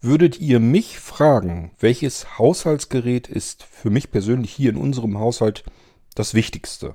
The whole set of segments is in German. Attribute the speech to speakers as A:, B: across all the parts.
A: Würdet ihr mich fragen, welches Haushaltsgerät ist für mich persönlich hier in unserem Haushalt das Wichtigste?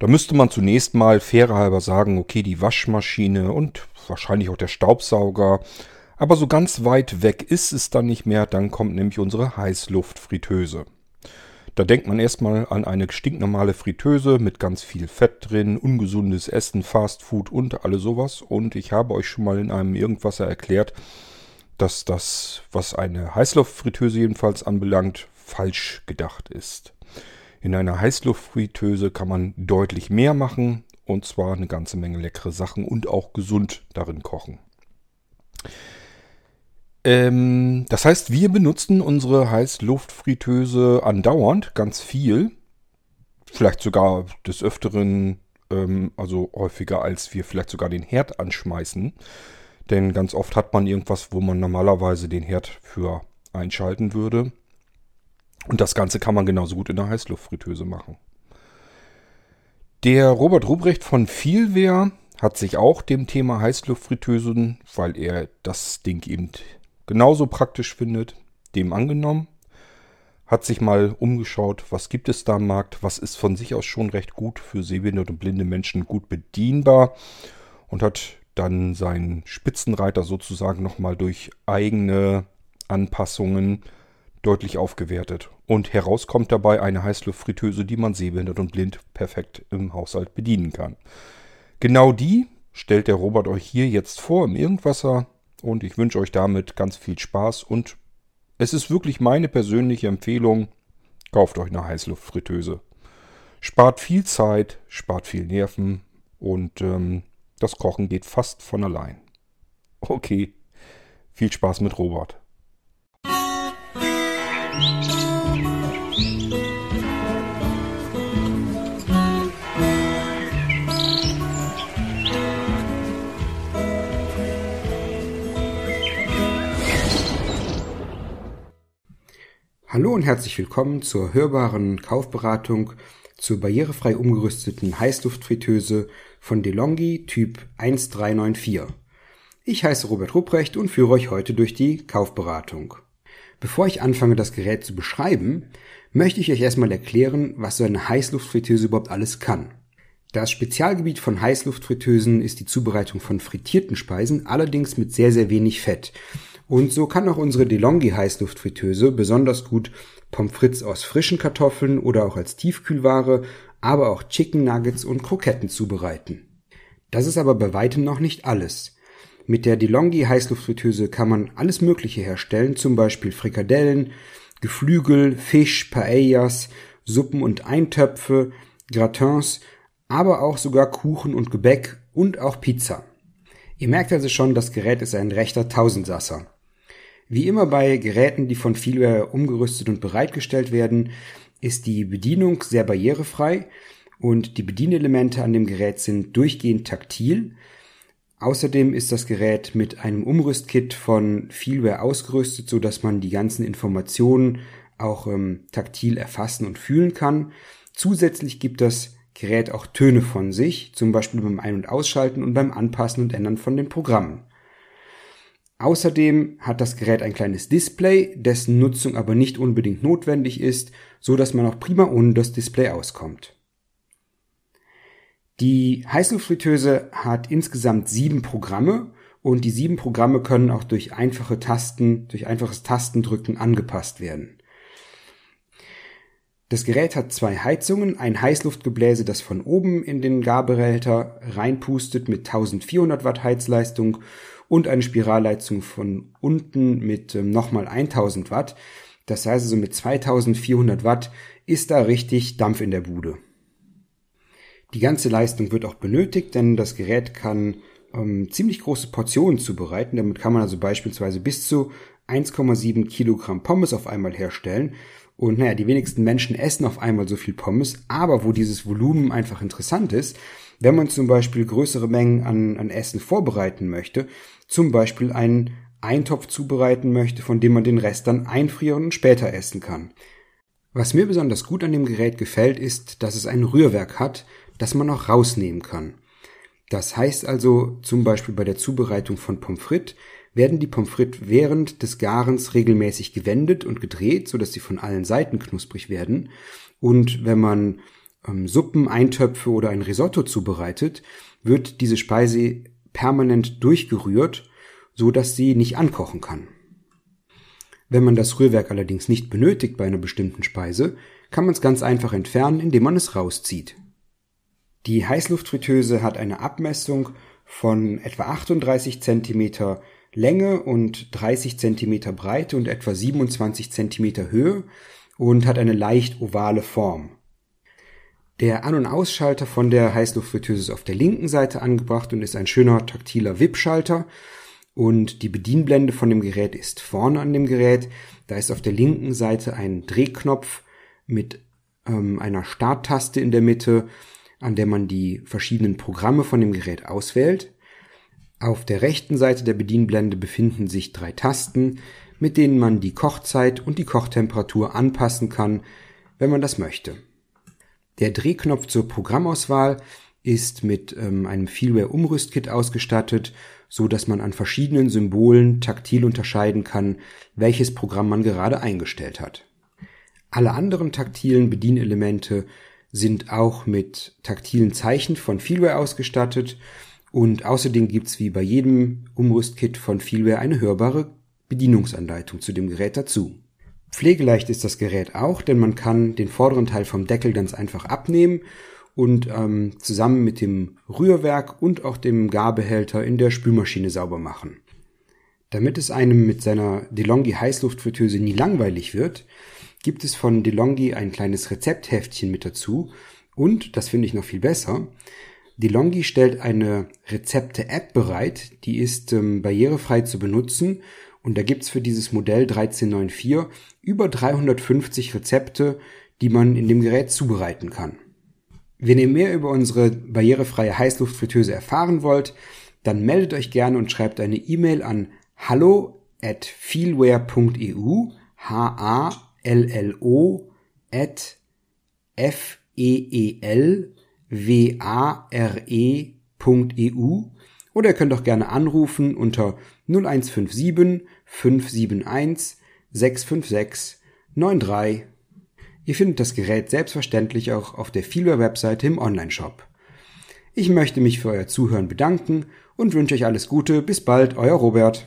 A: Da müsste man zunächst mal fairerhalber sagen, okay, die Waschmaschine und wahrscheinlich auch der Staubsauger. Aber so ganz weit weg ist es dann nicht mehr, dann kommt nämlich unsere Heißluftfritteuse. Da denkt man erstmal an eine stinknormale Fritteuse mit ganz viel Fett drin, ungesundes Essen, Fastfood und alles sowas. Und ich habe euch schon mal in einem Irgendwasser erklärt, dass das, was eine Heißluftfritteuse jedenfalls anbelangt, falsch gedacht ist. In einer Heißluftfritteuse kann man deutlich mehr machen und zwar eine ganze Menge leckere Sachen und auch gesund darin kochen. Ähm, das heißt, wir benutzen unsere Heißluftfritteuse andauernd ganz viel. Vielleicht sogar des Öfteren, ähm, also häufiger als wir vielleicht sogar den Herd anschmeißen. Denn ganz oft hat man irgendwas, wo man normalerweise den Herd für einschalten würde. Und das Ganze kann man genauso gut in der Heißluftfritteuse machen. Der Robert Ruprecht von Vielwehr hat sich auch dem Thema Heißluftfritteusen, weil er das Ding eben genauso praktisch findet, dem angenommen. Hat sich mal umgeschaut, was gibt es da am Markt, was ist von sich aus schon recht gut für sehbehinderte und blinde Menschen gut bedienbar und hat dann seinen Spitzenreiter sozusagen nochmal durch eigene Anpassungen deutlich aufgewertet. Und heraus kommt dabei eine Heißluftfritteuse, die man sehbehindert und blind perfekt im Haushalt bedienen kann. Genau die stellt der Robert euch hier jetzt vor im Irgendwasser und ich wünsche euch damit ganz viel Spaß und es ist wirklich meine persönliche Empfehlung, kauft euch eine Heißluftfritteuse. Spart viel Zeit, spart viel Nerven und ähm, das Kochen geht fast von allein. Okay, viel Spaß mit Robert.
B: Hallo und herzlich willkommen zur hörbaren Kaufberatung zur barrierefrei umgerüsteten Heißluftfritteuse von DeLonghi Typ 1394. Ich heiße Robert Rupprecht und führe euch heute durch die Kaufberatung. Bevor ich anfange, das Gerät zu beschreiben, möchte ich euch erstmal erklären, was so eine Heißluftfritteuse überhaupt alles kann. Das Spezialgebiet von Heißluftfritteusen ist die Zubereitung von frittierten Speisen, allerdings mit sehr, sehr wenig Fett. Und so kann auch unsere DeLonghi Heißluftfritteuse besonders gut Pommes frites aus frischen Kartoffeln oder auch als Tiefkühlware, aber auch Chicken Nuggets und Kroketten zubereiten. Das ist aber bei weitem noch nicht alles. Mit der DeLonghi Heißluftfritteuse kann man alles Mögliche herstellen, zum Beispiel Frikadellen, Geflügel, Fisch, Paellas, Suppen und Eintöpfe, Gratins, aber auch sogar Kuchen und Gebäck und auch Pizza. Ihr merkt also schon, das Gerät ist ein rechter Tausendsasser. Wie immer bei Geräten, die von Feelware umgerüstet und bereitgestellt werden, ist die Bedienung sehr barrierefrei und die Bedienelemente an dem Gerät sind durchgehend taktil. Außerdem ist das Gerät mit einem Umrüstkit von Feelware ausgerüstet, so dass man die ganzen Informationen auch ähm, taktil erfassen und fühlen kann. Zusätzlich gibt das Gerät auch Töne von sich, zum Beispiel beim Ein- und Ausschalten und beim Anpassen und Ändern von den Programmen. Außerdem hat das Gerät ein kleines Display, dessen Nutzung aber nicht unbedingt notwendig ist, so dass man auch prima ohne das Display auskommt. Die Heißluftfritteuse hat insgesamt sieben Programme und die sieben Programme können auch durch einfache Tasten, durch einfaches Tastendrücken angepasst werden. Das Gerät hat zwei Heizungen, ein Heißluftgebläse, das von oben in den Garbehälter reinpustet mit 1400 Watt Heizleistung und eine Spiralleistung von unten mit ähm, nochmal 1000 Watt. Das heißt also mit 2400 Watt ist da richtig Dampf in der Bude. Die ganze Leistung wird auch benötigt, denn das Gerät kann ähm, ziemlich große Portionen zubereiten. Damit kann man also beispielsweise bis zu 1,7 Kilogramm Pommes auf einmal herstellen. Und naja, die wenigsten Menschen essen auf einmal so viel Pommes, aber wo dieses Volumen einfach interessant ist, wenn man zum Beispiel größere Mengen an, an Essen vorbereiten möchte, zum Beispiel einen Eintopf zubereiten möchte, von dem man den Rest dann einfrieren und später essen kann. Was mir besonders gut an dem Gerät gefällt, ist, dass es ein Rührwerk hat, das man auch rausnehmen kann. Das heißt also zum Beispiel bei der Zubereitung von Pommes frites, werden die Pommes frites während des Garens regelmäßig gewendet und gedreht, sodass sie von allen Seiten knusprig werden. Und wenn man Suppen, Eintöpfe oder ein Risotto zubereitet, wird diese Speise permanent durchgerührt, so dass sie nicht ankochen kann. Wenn man das Rührwerk allerdings nicht benötigt bei einer bestimmten Speise, kann man es ganz einfach entfernen, indem man es rauszieht. Die Heißluftfritteuse hat eine Abmessung von etwa 38 cm Länge und 30 cm Breite und etwa 27 cm Höhe und hat eine leicht ovale Form. Der An- und Ausschalter von der Heißluftfritteuse ist auf der linken Seite angebracht und ist ein schöner taktiler Wippschalter. Und die Bedienblende von dem Gerät ist vorne an dem Gerät. Da ist auf der linken Seite ein Drehknopf mit ähm, einer Starttaste in der Mitte, an der man die verschiedenen Programme von dem Gerät auswählt. Auf der rechten Seite der Bedienblende befinden sich drei Tasten, mit denen man die Kochzeit und die Kochtemperatur anpassen kann, wenn man das möchte. Der Drehknopf zur Programmauswahl ist mit ähm, einem Feelware-Umrüstkit ausgestattet, so dass man an verschiedenen Symbolen taktil unterscheiden kann, welches Programm man gerade eingestellt hat. Alle anderen taktilen Bedienelemente sind auch mit taktilen Zeichen von Feelware ausgestattet und außerdem gibt's wie bei jedem Umrüstkit von Feelware eine hörbare Bedienungsanleitung zu dem Gerät dazu. Pflegeleicht ist das Gerät auch, denn man kann den vorderen Teil vom Deckel ganz einfach abnehmen und ähm, zusammen mit dem Rührwerk und auch dem Garbehälter in der Spülmaschine sauber machen. Damit es einem mit seiner DeLonghi Heißluftfritteuse nie langweilig wird, gibt es von DeLonghi ein kleines Rezeptheftchen mit dazu und, das finde ich noch viel besser, DeLonghi stellt eine Rezepte-App bereit, die ist ähm, barrierefrei zu benutzen und da gibt's für dieses Modell 1394 über 350 Rezepte, die man in dem Gerät zubereiten kann. Wenn ihr mehr über unsere barrierefreie Heißluftfritteuse erfahren wollt, dann meldet euch gerne und schreibt eine E-Mail an hallo at feelware.eu h a l l o at f e e l w a r e.eu oder ihr könnt auch gerne anrufen unter 0157 571 656 93. Ihr findet das Gerät selbstverständlich auch auf der Feelware-Webseite im Onlineshop. Ich möchte mich für euer Zuhören bedanken und wünsche euch alles Gute. Bis bald, euer Robert.